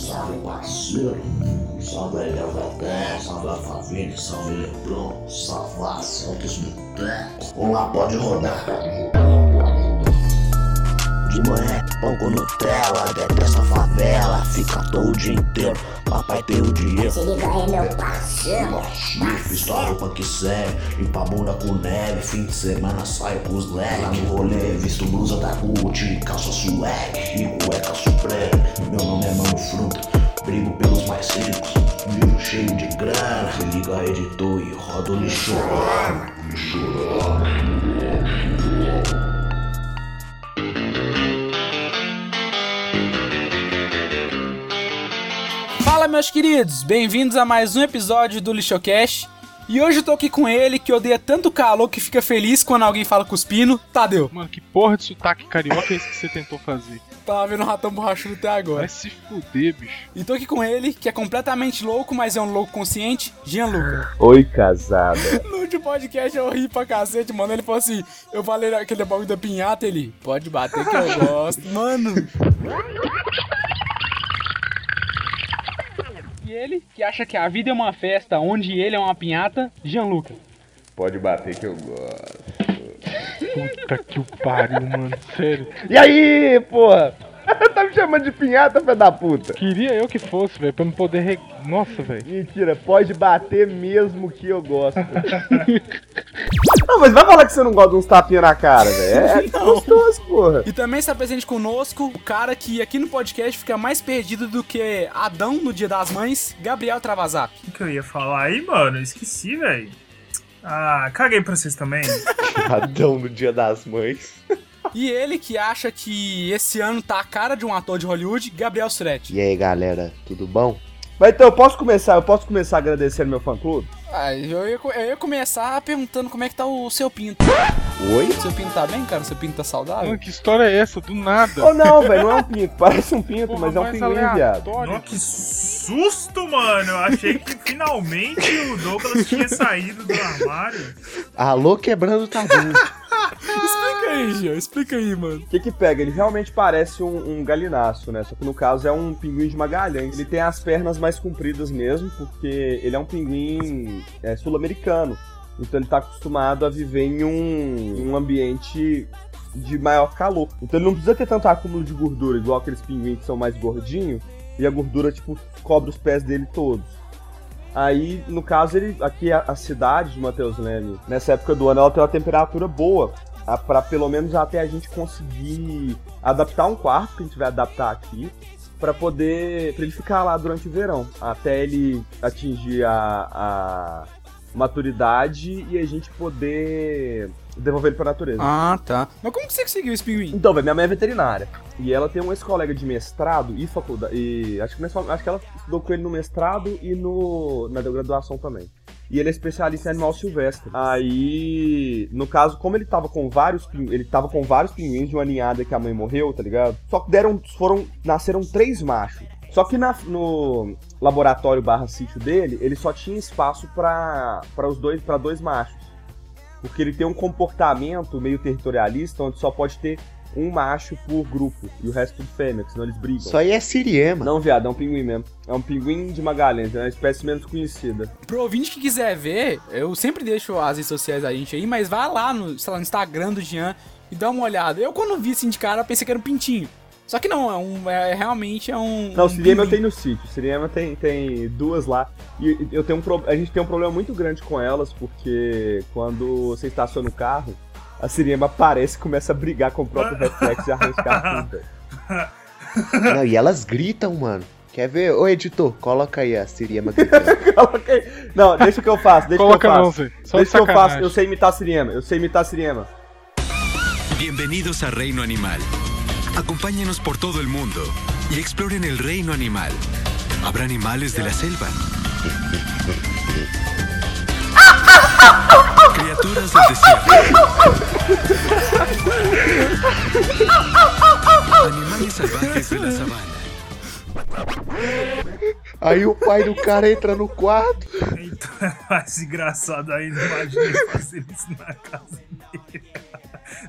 Salve parceiro, salve da Terra, salve a família, salve Leblon, salve a Santos Boteco. Vamos lá, pode rodar. De manhã, pão com Nutella, detesta a favela, fica todo o dia inteiro. Papai tem o dinheiro. Se liga aí, meu parceiro. Chifre, só a roupa que serve, limpa a bunda com neve, fim de semana saio com os leques. Lá no rolê, visto blusa da Gucci, calça swag e cueca supreme. Meu nome é Mano Fruta, brigo pelos mais ricos, vivo cheio de grana. Se liga, editor, e roda o lixo. Fala, meus queridos, bem-vindos a mais um episódio do Lixocast. E hoje eu tô aqui com ele que odeia tanto calor que fica feliz quando alguém fala cuspindo, Tadeu. Mano, que porra de sotaque carioca é esse que você tentou fazer? Tava vendo um ratão borrachudo até agora. Vai se fuder, bicho. E tô aqui com ele, que é completamente louco, mas é um louco consciente, Gianluca. Oi, casada. No último podcast eu ri pra cacete, mano. Ele falou assim: eu falei aquele bagulho da pinhata, ele pode bater que eu gosto. Mano. E ele, que acha que a vida é uma festa onde ele é uma pinhata, Gianluca. Pode bater que eu gosto. Puta que o pariu, mano. Sério. E aí, porra? tá me chamando de pinhata, filho da puta? Queria eu que fosse, velho, pra me poder. Re... Nossa, velho. Mentira, pode bater mesmo que eu gosto. não, mas vai falar que você não gosta de uns tapinha na cara, velho. É gostoso, porra. E também está presente conosco o cara que aqui no podcast fica mais perdido do que Adão no Dia das Mães, Gabriel Travasap. O que eu ia falar aí, mano? Eu esqueci, velho. Ah, caguei pra vocês também. Adão no dia das mães. E ele que acha que esse ano tá a cara de um ator de Hollywood, Gabriel Suretti. E aí, galera, tudo bom? Mas então, eu posso começar, eu posso começar agradecendo meu fã clube? Ah, eu ia, eu ia começar perguntando como é que tá o seu pinto. Oi? O seu pinto tá bem, cara? O seu pinto tá saudável? Mano, que história é essa? Do nada. Oh não, velho, não é um pinto. Parece um pinto, Porra, mas é um pinguim, viado. Nossa, que susto, mano. Eu achei que finalmente o Douglas tinha saído do armário. Alô, quebrando tabu. Explica aí, Gio, explica aí, mano. O que que pega? Ele realmente parece um, um né? Só que no caso é um pinguim de Magalhães. Ele tem as pernas mais compridas mesmo, porque ele é um pinguim é, sul-americano. Então ele tá acostumado a viver em um, um ambiente de maior calor. Então ele não precisa ter tanto acúmulo de gordura, igual aqueles pinguins que são mais gordinhos, e a gordura, tipo, cobre os pés dele todos. Aí, no caso, ele aqui a, a cidade de Matheus Leme, nessa época do ano, ela tem uma temperatura boa, a- pra pelo menos até a gente conseguir adaptar um quarto que a gente vai adaptar aqui, pra poder pra ele ficar lá durante o verão, até ele atingir a, a maturidade e a gente poder devolver ele pra natureza. Ah, tá. Mas como que você conseguiu esse pinguim? Então, velho, minha mãe é veterinária. E ela tem um ex-colega de mestrado e faculdade. E acho que, acho que ela estudou com ele no mestrado e no, na graduação também. E ele é especialista em animal silvestre. Aí, no caso, como ele tava com vários ele tava com vários pinguins de uma ninhada que a mãe morreu, tá ligado? Só que deram, foram, nasceram três machos. Só que na- no laboratório barra sítio dele, ele só tinha espaço para os dois, para dois machos. Porque ele tem um comportamento meio territorialista, onde só pode ter um macho por grupo e o resto tudo fêmea, senão eles brigam. Isso aí é Siriema. Não, viado, é um pinguim mesmo. É um pinguim de Magalhães, é uma espécie menos conhecida. Pro ouvinte que quiser ver, eu sempre deixo as redes sociais da gente aí, mas vai lá no, sei lá, no Instagram do Jean e dá uma olhada. Eu quando vi assim de cara, eu pensei que era um pintinho. Só que não, é um. É, realmente é um. Não, um o Siriema eu tenho no sítio. O Siriema tem, tem duas lá. E eu tenho um pro- a gente tem um problema muito grande com elas, porque quando você estaciona o carro, a Siriema aparece e começa a brigar com o próprio reflexo e arrancar tudo. Não, e elas gritam, mano. Quer ver? Ô, editor, coloca aí a Siriema gritando. Coloca aí. Não, deixa que eu faço, deixa Coloca que eu não, faço. Zé. Só de deixa que eu faço, eu sei imitar a Siriema, eu sei imitar a Siriema. Bienvenidos a Reino Animal. Acompáñenos por todo el mundo y exploren el reino animal. Habrá animales de la selva. Criaturas del desierto. Animales salvajes de la sabana. Aí o pai do cara entra no quarto. Então é mais engraçado ainda. Imaginei fazer isso na casa dele.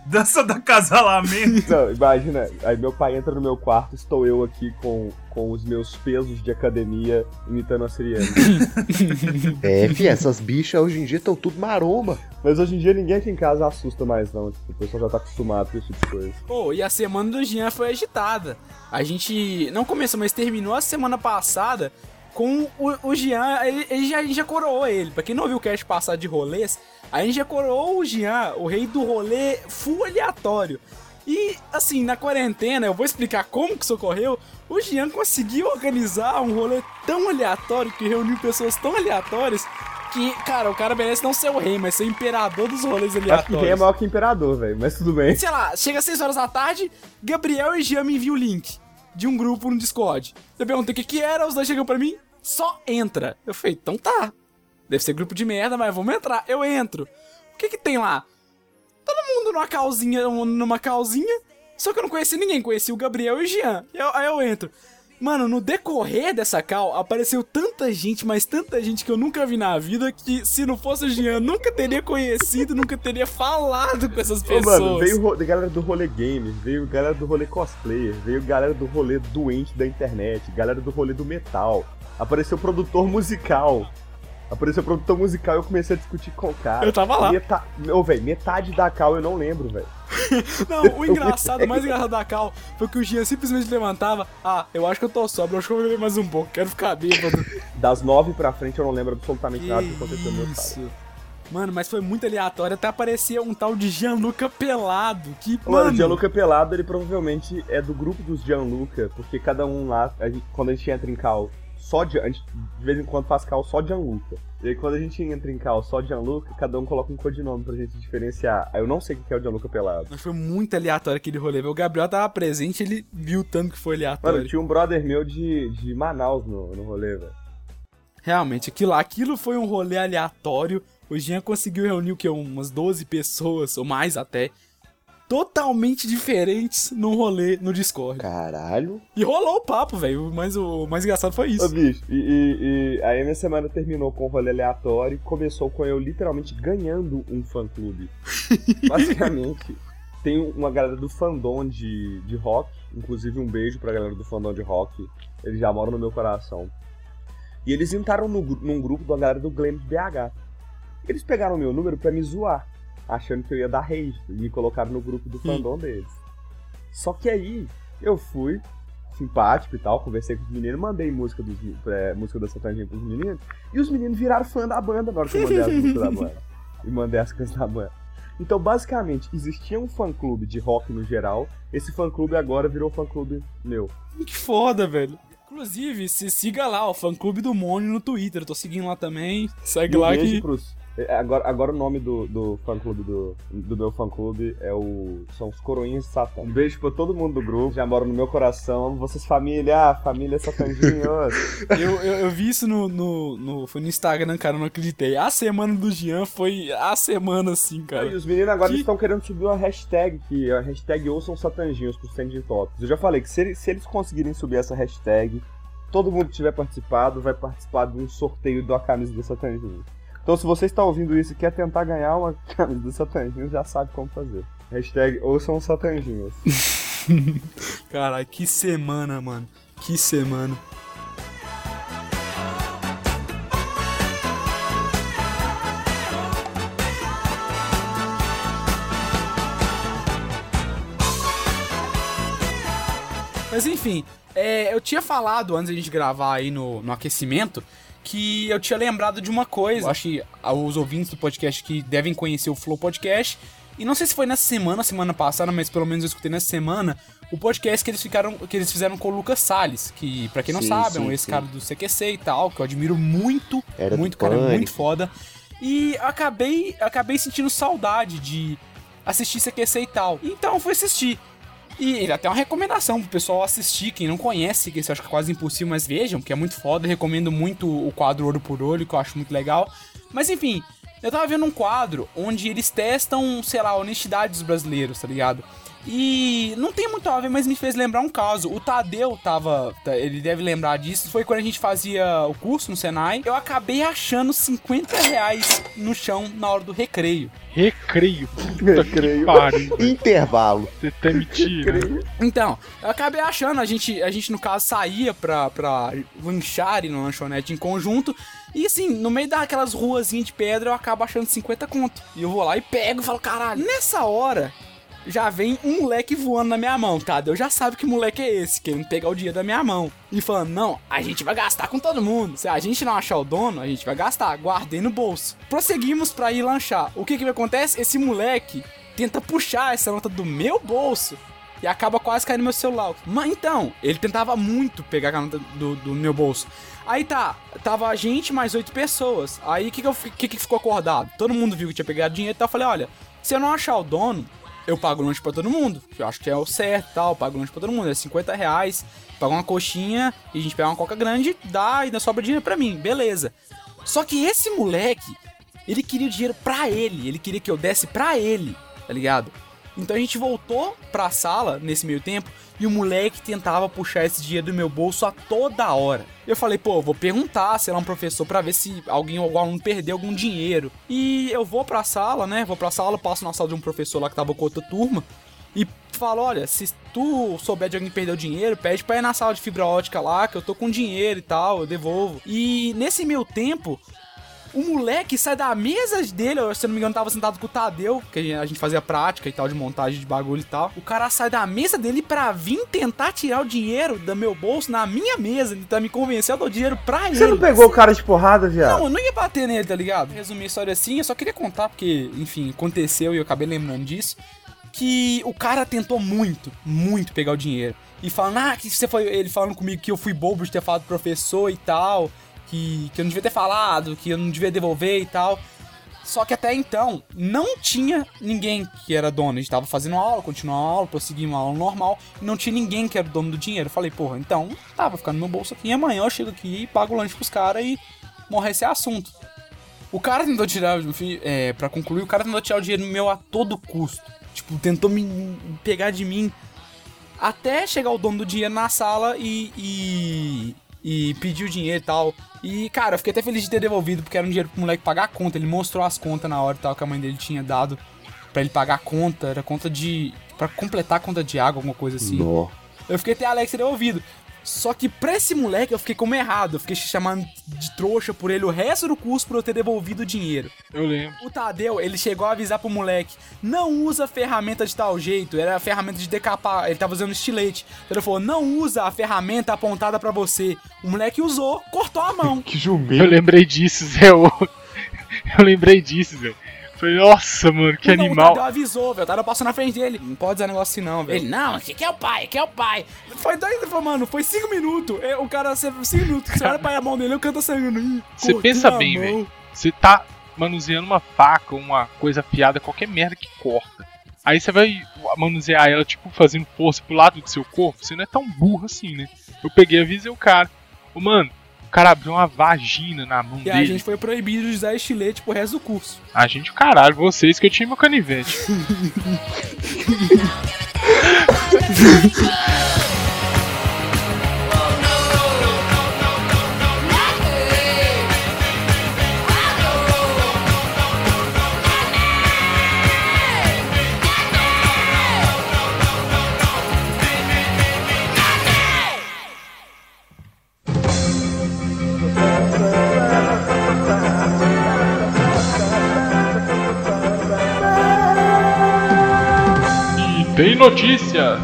Dança do acasalamento. Não, imagina, aí meu pai entra no meu quarto, estou eu aqui com, com os meus pesos de academia imitando a Siriane. É, fi, essas bichas hoje em dia estão tudo maromba. Mas hoje em dia ninguém aqui em casa assusta mais, não. Tipo, o pessoal já tá acostumado com esse tipo de coisa. Pô, e a semana do Jean foi agitada. A gente não começou, mas terminou a semana passada com o, o Jean. Ele, ele já, a gente já coroou ele. Pra quem não viu o cast passado de rolês, a gente já coroou o Jean, o rei do rolê full aleatório. E, assim, na quarentena, eu vou explicar como que isso ocorreu. O Jean conseguiu organizar um rolê tão aleatório que reuniu pessoas tão aleatórias que, cara, o cara merece não ser o rei, mas ser o imperador dos rolês Acho que aleatórios. rei é maior que imperador, velho. Mas tudo bem. Sei lá, chega às 6 horas da tarde, Gabriel e Jean me enviam o link de um grupo no Discord. Eu perguntei o que que era, os dois chegam pra mim, só entra. Eu falei, então tá. Deve ser grupo de merda, mas vamos entrar. Eu entro. O que que tem lá? Todo mundo numa calzinha, numa calzinha, só que eu não conheci ninguém, conheci o Gabriel e o Jean. Eu- aí eu entro. Mano, no decorrer dessa cal, apareceu tanta gente, mas tanta gente que eu nunca vi na vida, que se não fosse o Jean, nunca teria conhecido, nunca teria falado com essas Ô, pessoas. mano, veio galera do rolê gamer, veio galera do rolê cosplayer, veio galera do rolê doente da internet, galera do rolê do metal. Apareceu produtor musical. Apareceu produtor musical e eu comecei a discutir com o cara. Eu tava lá. Meta... Ô, velho, metade da cal eu não lembro, velho. Não, o engraçado, o mais engraçado da cal foi que o Jean simplesmente levantava. Ah, eu acho que eu tô sóbrio, eu acho que eu vou beber mais um pouco, quero ficar bêbado. Das nove pra frente eu não lembro absolutamente nada do que aconteceu no meu. Mano, mas foi muito aleatório, até aparecia um tal de Gianluca pelado, que, Mano, mano... o Gianluca Pelado, ele provavelmente é do grupo dos Gianluca, porque cada um lá, a gente- quando a gente entra em cal só de. A gente de vez em quando faz cal só Gianluca. E aí quando a gente entra em cal só Gianluca, cada um coloca um codinome pra gente diferenciar. Aí eu não sei o que é o Gianluca Pelado. Mas foi muito aleatório aquele rolê. O Gabriel tava presente, ele viu tanto que foi aleatório. Mano, tinha um brother meu de, de Manaus no, no rolê, velho. Realmente, aquilo, aquilo foi um rolê aleatório. O Jean conseguiu reunir o que? Umas 12 pessoas, ou mais até. Totalmente diferentes num rolê no Discord. Caralho. E rolou o papo, velho. Mas o mais engraçado foi Ô, isso. bicho, e, e, e aí minha semana terminou com um rolê aleatório e começou com eu literalmente ganhando um fã-clube. Basicamente, tem uma galera do fandom de, de rock, inclusive um beijo pra galera do fandom de rock, eles já moram no meu coração. E eles entraram no, num grupo da galera do Glam BH. Eles pegaram meu número pra me zoar, achando que eu ia dar rage, e me colocaram no grupo do fandom deles. Só que aí, eu fui, simpático e tal, conversei com os meninos, mandei música, dos, é, música da Satangin pros meninos, e os meninos viraram fã da banda na hora que eu mandei as músicas da banda. E mandei as coisas da banda. Então, basicamente, existia um fã-clube de rock no geral, esse fã-clube agora virou fã-clube meu. Que foda, velho. Inclusive, se siga lá, o fã clube do Mônio no Twitter. Eu tô seguindo lá também. Segue E um lá que. pros- Agora, agora o nome do, do fã-clube do, do meu fã-clube é o. São os Coroinhas de Satã. Um beijo pra todo mundo do grupo, já moram no meu coração. Vocês, família, ah, família Satandinhos. Eu, eu, eu vi isso no, no, no. Foi no Instagram, cara, eu não acreditei. A semana do Jean foi a semana assim, e cara. os meninos agora Que- estão querendo subir uma hashtag, que é a hashtag ouçam Satanginhos pros Trending Topics. Eu já falei que se eles, se eles conseguirem subir essa hashtag, todo mundo que tiver participado vai participar de um sorteio da camisa do Satanginhos. Então se você está ouvindo isso e quer tentar ganhar uma camisa do Satanginhos, já sabe como fazer. Hashtag ouçam Satanginhos. Caralho, que semana, mano. Que semana. Mas enfim, é, eu tinha falado antes da gente gravar aí no, no aquecimento que eu tinha lembrado de uma coisa. Eu acho que os ouvintes do podcast que devem conhecer o Flow Podcast. E não sei se foi nessa semana, semana passada, mas pelo menos eu escutei nessa semana, o podcast que eles, ficaram, que eles fizeram com o Lucas Salles, que pra quem não Sim, sabe, é um sim, esse sim. cara do CQC e tal, que eu admiro muito, Era muito, cara, Pânico. muito foda. E acabei, acabei sentindo saudade de assistir CQC e tal. Então fui assistir. E ele até uma recomendação pro pessoal assistir, quem não conhece, que eu acho que é quase impossível, mas vejam, que é muito foda. Recomendo muito o quadro Olho por Olho, que eu acho muito legal. Mas enfim, eu tava vendo um quadro onde eles testam, sei lá, a honestidade dos brasileiros, tá ligado? E não tem muito a ver, mas me fez lembrar um caso. O Tadeu tava. tá, Ele deve lembrar disso. Foi quando a gente fazia o curso no Senai. Eu acabei achando 50 reais no chão na hora do recreio. Recreio. Puta Recreio. que pariu. Intervalo. Você tá mentindo. Então, eu acabei achando, a gente, a gente no caso saía pra, pra lanchar e no lanchonete em conjunto. E assim, no meio daquelas ruazinhas de pedra eu acabo achando 50 conto. E eu vou lá e pego e falo, caralho. Nessa hora, já vem um moleque voando na minha mão, tá? Eu já sabe que moleque é esse, querendo pegar o dinheiro da minha mão. E falando, não, a gente vai gastar com todo mundo. Se a gente não achar o dono, a gente vai gastar. Guardei no bolso. Prosseguimos pra ir lanchar. O que que acontece? Esse moleque tenta puxar essa nota do meu bolso e acaba quase caindo no meu celular. Mas então, ele tentava muito pegar a nota do, do meu bolso. Aí tá, tava a gente mais oito pessoas. Aí o que que, que que ficou acordado? Todo mundo viu que tinha pegado dinheiro, então eu falei, olha, se eu não achar o dono, eu pago lanche pra todo mundo. Eu acho que é o certo tal, eu pago lanche pra todo mundo. É 50 reais, paga uma coxinha e a gente pega uma coca grande, dá e ainda sobra dinheiro pra mim, beleza. Só que esse moleque, ele queria o dinheiro pra ele, ele queria que eu desse pra ele, tá ligado? Então a gente voltou pra sala nesse meio tempo e o moleque tentava puxar esse dinheiro do meu bolso a toda hora. Eu falei, pô, vou perguntar, sei lá, um professor pra ver se alguém, algum aluno perdeu algum dinheiro. E eu vou pra sala, né? Vou pra sala, passo na sala de um professor lá que tava com outra turma e falo, olha, se tu souber de alguém que perdeu dinheiro, pede pra ir na sala de fibra ótica lá, que eu tô com dinheiro e tal, eu devolvo. E nesse meio tempo, o moleque sai da mesa dele, se eu não me engano, tava sentado com o Tadeu, que a gente fazia prática e tal, de montagem de bagulho e tal. O cara sai da mesa dele pra vir tentar tirar o dinheiro do meu bolso na minha mesa, tentar me convencer a dar o dinheiro pra ele. Você não pegou o cara de porrada, viado? Não, eu não ia bater nele, tá ligado? Resumir a história assim, eu só queria contar, porque, enfim, aconteceu e eu acabei lembrando disso. Que o cara tentou muito, muito pegar o dinheiro. E falando, ah, que você foi. Ele falando comigo que eu fui bobo de ter falado pro professor e tal. Que, que eu não devia ter falado, que eu não devia devolver e tal. Só que até então, não tinha ninguém que era dono. A gente tava fazendo aula, continuando a aula, prosseguindo a aula normal. E não tinha ninguém que era dono do dinheiro. Eu falei, porra, então tá, vai ficar no meu bolso aqui. E amanhã eu chego aqui e pago o lanche pros caras e morre esse assunto. O cara tentou tirar, é, pra concluir, o cara tentou tirar o dinheiro meu a todo custo. Tipo, tentou me pegar de mim até chegar o dono do dinheiro na sala e, e, e pedir o dinheiro e tal. E, cara, eu fiquei até feliz de ter devolvido, porque era um dinheiro pro moleque pagar a conta. Ele mostrou as contas na hora e tal, que a mãe dele tinha dado pra ele pagar a conta. Era conta de. pra completar a conta de água, alguma coisa assim. Nó. Eu fiquei até Alex ter devolvido. Só que pra esse moleque eu fiquei como errado. Eu fiquei chamando de trouxa por ele o resto do curso por eu ter devolvido o dinheiro. Eu lembro. O Tadeu, ele chegou a avisar pro moleque: não usa ferramenta de tal jeito. Era a ferramenta de decapar. Ele tava usando estilete. Então ele falou: não usa a ferramenta apontada pra você. O moleque usou, cortou a mão. Que Eu jumento. lembrei disso, Zé. Eu, eu lembrei disso, Zé. Falei, nossa, mano, que Não, O animal. Tadeu avisou, velho. O Tadeu passou na frente dele. Não pode dizer negócio assim, não, velho. Ele, não, aqui que é o pai, aqui é o pai. Foi dois, ele falou, mano, foi cinco minutos. É, O cara, cinco minutos. Você olha pra a mão dele, o canto tá saindo. Ih, Você pensa bem, velho. Você tá manuseando uma faca, uma coisa afiada, qualquer merda que corta. Aí você vai manusear ela, tipo, fazendo força pro lado do seu corpo. Você não é tão burro assim, né? Eu peguei e avisei o cara. Ô, mano, o cara abriu uma vagina na mão E a dele. gente foi proibido de usar estilete pro resto do curso. A gente, caralho, vocês que eu tinha meu canivete. notícia!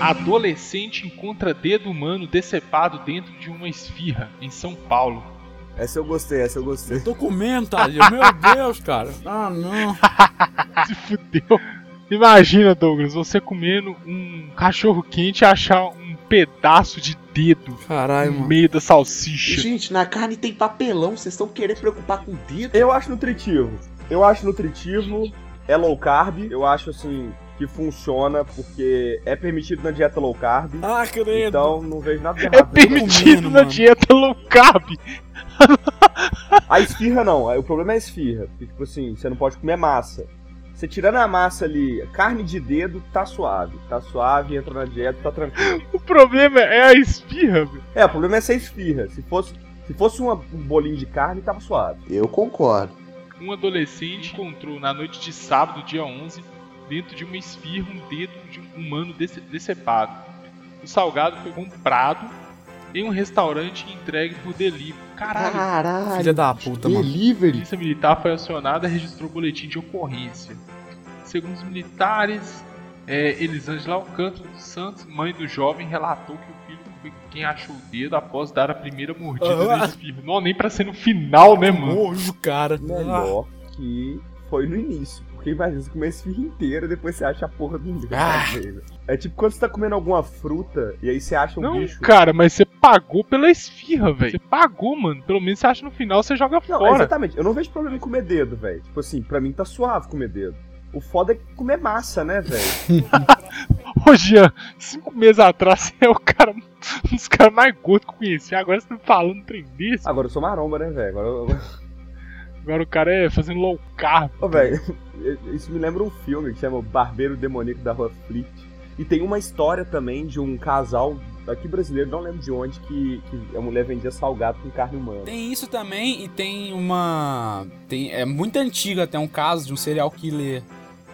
Adolescente encontra dedo humano decepado dentro de uma esfirra em São Paulo. Essa eu gostei, essa eu gostei. Tô comendo, Tadeu. Meu Deus, cara. Ah, não. Se fudeu. Imagina, Douglas, você comendo um cachorro quente e achar um pedaço de dedo Caralho, no mano. meio da salsicha. Gente, na carne tem papelão, vocês estão querendo preocupar com o dedo? Eu acho nutritivo. Eu acho nutritivo, é low carb. Eu acho assim que funciona porque é permitido na dieta low carb. Ah, credo. Então não vejo nada de É errado. permitido comendo, na mano. dieta low carb. A esfirra não, o problema é a esfirra. Porque, tipo assim, você não pode comer massa. Você tirando a massa ali, carne de dedo, tá suave. Tá suave, entra na dieta, tá tranquilo. O problema é a esfirra, velho. É, o problema é ser esfirra. Se fosse, se fosse uma- um bolinho de carne, tava suave. Eu concordo. Um adolescente encontrou na noite de sábado, dia 11, dentro de uma esfirra, um dedo de um humano dece- decepado. O salgado foi comprado em um restaurante e entregue por delivery. Caralho, Caralho. Filha da puta, mano. a Delivery. polícia militar foi acionada e registrou boletim de ocorrência. Segundo os militares, é, Elisângela Alcântara dos Santos, mãe do jovem, relatou que o filho foi quem achou o dedo após dar a primeira mordida Ah. da esfirra. Não, nem pra ser no final, né, mano? Nojo, cara. Melhor que foi no início. Porque imagina você comer a esfirra inteira depois você acha a porra do dedo. Ah. velho. É tipo quando você tá comendo alguma fruta e aí você acha um Não, bicho. cara, mas você pagou pela esfirra, velho. Você pagou, mano. Pelo menos você acha no final, você joga Não, fora. exatamente. Eu não vejo problema em comer dedo, velho. Tipo assim, pra mim tá suave comer dedo. O foda é comer massa, né, velho? Ô, Jean, cinco meses atrás você é o cara, um dos caras mais gordos que eu conheci. Agora você tá falando um trem desse. Agora eu sou maromba, né, velho? Agora eu... Agora o cara é fazendo low carb. Ô, velho, isso me lembra um filme que chama O Barbeiro Demoníaco da Rua Fleet. E tem uma história também de um casal aqui brasileiro, não lembro de onde, que, que a mulher vendia salgado com carne humana. Tem isso também e tem uma. Tem, é muito antigo até um caso de um serial killer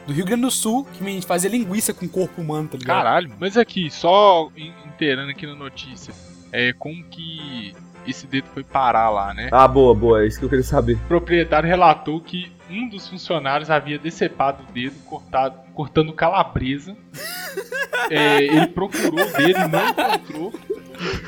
do Rio Grande do Sul que me fazia linguiça com corpo humano, tá ligado? Caralho. Mas aqui, só in- inteirando aqui na notícia, é como que esse dedo foi parar lá, né? Ah, boa, boa, é isso que eu queria saber. O proprietário relatou que um dos funcionários havia decepado o dedo cortado, cortando calabresa. É, ele procurou o dedo e não encontrou.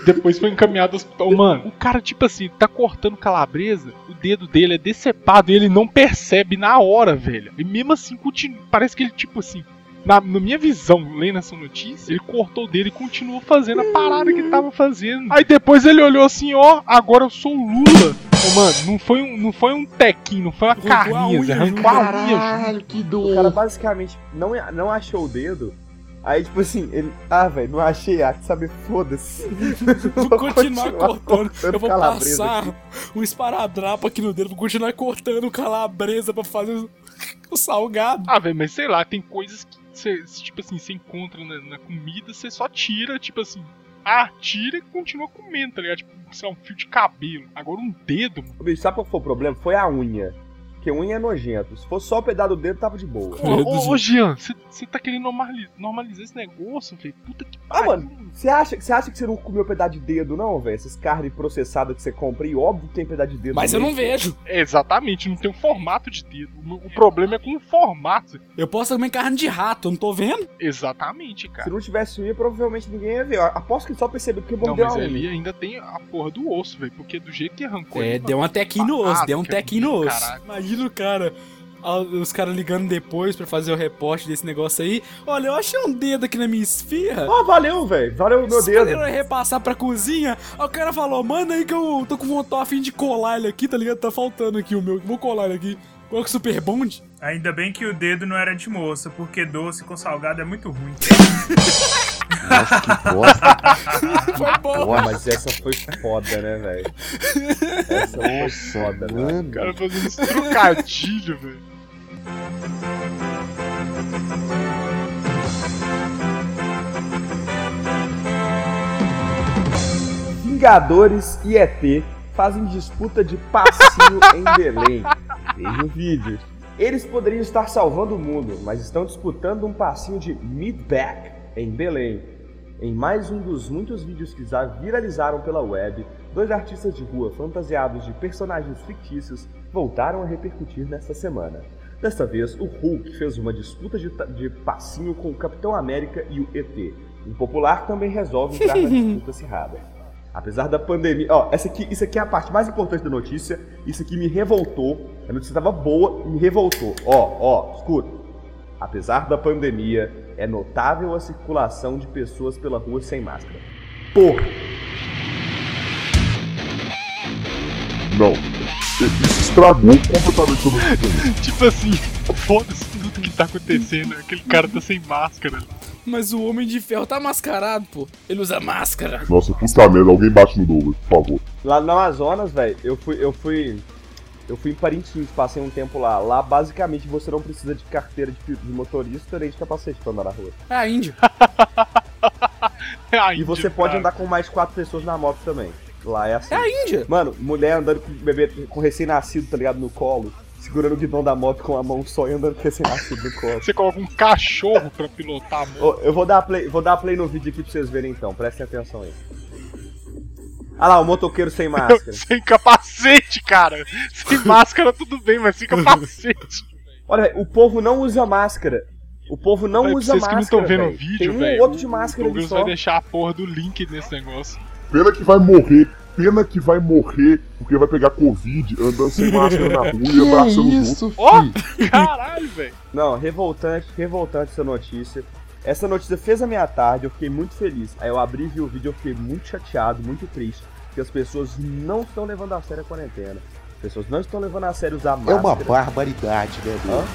Depois foi encaminhado ao hospital. Mano, o cara, tipo assim, tá cortando calabresa, o dedo dele é decepado e ele não percebe na hora, velho. E mesmo assim, continua. Parece que ele, tipo assim, na, na minha visão, lendo essa notícia, ele cortou dedo e continuou fazendo a parada que ele tava fazendo. Aí depois ele olhou assim, ó, agora eu sou o Lula. Ô, mano, não foi um, não foi um tequinho, não foi uma Arrancou a carninha, Zé, unha arrancou. Caralho, que O cara dor. basicamente não, não achou o dedo. Aí, tipo assim, ele. Ah, velho, não achei. Ah, que saber, foda-se. Vou continuar cortando. Eu vou passar aqui. um esparadrapo aqui no dedo, vou continuar cortando calabresa pra fazer o salgado. Ah, velho, mas sei lá, tem coisas que você, tipo assim, você encontra na, na comida, você só tira, tipo assim, ah, tira e continua comendo, tá ligado? Tipo, sei lá, um fio de cabelo. Agora um dedo, mano. Sabe qual foi o problema? Foi a unha. Porque unha é nojento. Se fosse só o pedaço do dedo, tava de boa. Ô, ô, ô, Jean, você tá querendo normali- normalizar esse negócio, velho? Puta que Ah, pariu. mano, você acha, você acha que você não comeu pedaço de dedo, não, velho? Essas carnes processadas que você compra, e óbvio que tem pedaço de dedo. Mas eu não vejo. É, exatamente, não tem um formato de dedo. O, o problema é com o formato. Eu posso comer carne de rato, eu não tô vendo? Exatamente, cara. Se não tivesse unha, provavelmente ninguém ia ver. Eu Aposto que ele só percebeu porque Não, mordeu mas a unha. ali ainda tem a porra do osso, velho. Porque do jeito que arrancou. É, ali, deu um tequinho no osso, deu um que é tequinho no osso. caralho. Imagina o cara, os caras ligando depois pra fazer o reporte desse negócio aí. Olha, eu achei um dedo aqui na minha esfirra. Ah, valeu, velho. Valeu o meu dedo. iam repassar pra cozinha. Aí o cara falou, manda aí que eu tô com vontade, tô a fim de colar ele aqui, tá ligado? Tá faltando aqui o meu, vou colar ele aqui. Qual que é o super bonde? Ainda bem que o dedo não era de moça, porque doce com salgado é muito ruim. Nossa, que bosta. Foi bom. Pô, mas essa foi foda, né, velho? Essa foi foda, né? Mano. O cara fazendo esse trocadilho, velho. Vingadores e ET fazem disputa de passinho em Belém. Veja o vídeo. Eles poderiam estar salvando o mundo, mas estão disputando um passinho de meatback em Belém. Em mais um dos muitos vídeos que já viralizaram pela web, dois artistas de rua fantasiados de personagens fictícios voltaram a repercutir nesta semana. Desta vez, o Hulk fez uma disputa de, de passinho com o Capitão América e o ET. O popular também resolve entrar na disputa acirrada. Apesar da pandemia. Ó, essa aqui, isso aqui é a parte mais importante da notícia. Isso aqui me revoltou. A notícia estava boa e me revoltou. Ó, ó, escuta. Apesar da pandemia, é notável a circulação de pessoas pela rua sem máscara. Porra! Não. Isso estragou completamente a notícia. Tipo assim, foda-se tudo que tá acontecendo. Aquele cara tá sem máscara. Mas o Homem de Ferro tá mascarado, pô. Ele usa máscara. Nossa, puta merda, alguém bate no Douglas, por favor. Lá no Amazonas, velho, eu fui. Eu fui. Eu fui em Parintins, passei um tempo lá. Lá, basicamente, você não precisa de carteira de, de motorista nem de capacete pra andar na rua. É a Índia. É a E Índia, você pode cara. andar com mais quatro pessoas na moto também. Lá é assim. É a Índia. Mano, mulher andando com bebê com recém-nascido, tá ligado? No colo, segurando o guidão da moto com a mão só e andando com recém-nascido no colo. Você coloca um cachorro pra pilotar a moto. Eu vou dar play, vou dar play no vídeo aqui pra vocês verem então, prestem atenção aí. Ah lá, o motoqueiro sem máscara. Sem capacete, cara. Sem máscara tudo bem, mas sem capacete. Olha, velho, o povo não usa máscara. O povo não Olha, pra usa vocês que não máscara. estão vendo o velho. vídeo, Tem um velho. outro de o máscara ali Douglas só. vai deixar a porra do link nesse negócio. Pena que vai morrer. Pena que vai morrer porque vai pegar Covid andando sem máscara na rua e abraçando os outros. Ó, caralho, velho. Não, revoltante, revoltante essa notícia. Essa notícia fez a minha tarde, eu fiquei muito feliz. Aí eu abri e vi o vídeo, eu fiquei muito chateado, muito triste. Porque as pessoas não estão levando a sério a quarentena. As pessoas não estão levando a sério usar É máscara. uma barbaridade, né, Hã? Deus?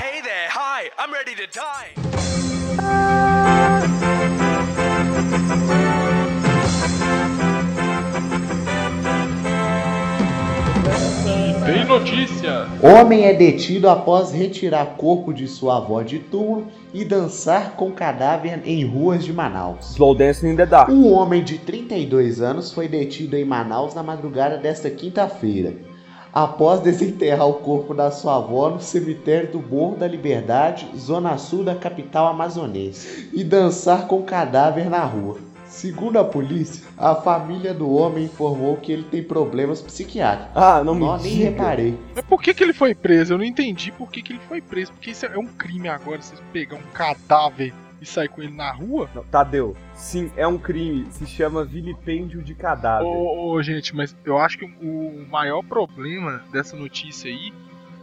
Hey there, hi, I'm ready to die. Notícia. Homem é detido após retirar corpo de sua avó de túmulo e dançar com cadáver em ruas de Manaus. Slow Dancing in the Dark. Um homem de 32 anos foi detido em Manaus na madrugada desta quinta-feira, após desenterrar o corpo da sua avó no cemitério do Morro da Liberdade, zona sul da capital amazonense, e dançar com o cadáver na rua. Segundo a polícia, a família do homem informou que ele tem problemas psiquiátricos. Ah, não me nem diga. reparei. Mas por que, que ele foi preso? Eu não entendi por que, que ele foi preso. Porque isso é um crime agora, você pegar um cadáver e sair com ele na rua? Não, Tadeu, sim, é um crime. Se chama vilipêndio de cadáver. Ô, ô, gente, mas eu acho que o maior problema dessa notícia aí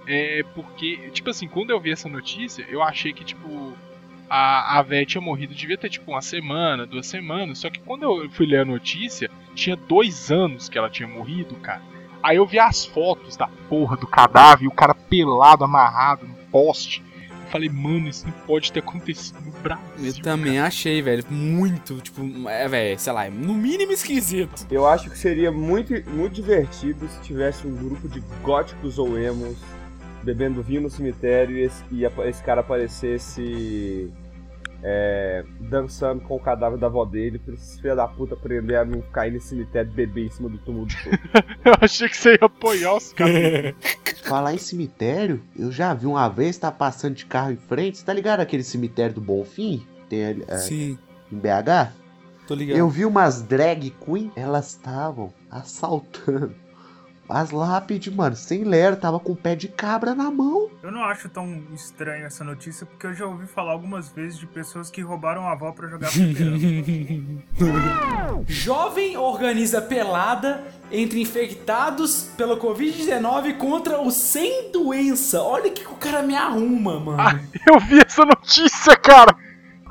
é porque, tipo assim, quando eu vi essa notícia, eu achei que, tipo, a, a véia tinha morrido, devia ter, tipo, uma semana, duas semanas. Só que quando eu fui ler a notícia, tinha dois anos que ela tinha morrido, cara. Aí eu vi as fotos da porra do cadáver e o cara pelado, amarrado no poste. Eu falei, mano, isso não pode ter acontecido no Brasil. Eu também achei, velho, muito, tipo, é, velho, sei lá, no mínimo esquisito. Eu acho que seria muito, muito divertido se tivesse um grupo de góticos ou emos bebendo vinho no cemitério e esse, e esse cara aparecesse é, dançando com o cadáver da avó dele pra esses filha da puta aprender a não cair nesse cemitério e beber em cima do túmulo do. Eu achei que você ia apoiar os caras. Falar em cemitério, eu já vi uma vez, tá passando de carro em frente, você tá ligado aquele cemitério do Bonfim? Tem ali, é, Sim, em BH? tô ligado. Eu vi umas drag queen, elas estavam assaltando as lápides, mano, sem lero, tava com o pé de cabra na mão. Eu não acho tão estranho essa notícia, porque eu já ouvi falar algumas vezes de pessoas que roubaram a avó pra jogar. Jovem organiza pelada entre infectados pela Covid-19 contra o sem doença. Olha o que o cara me arruma, mano. Ah, eu vi essa notícia, cara.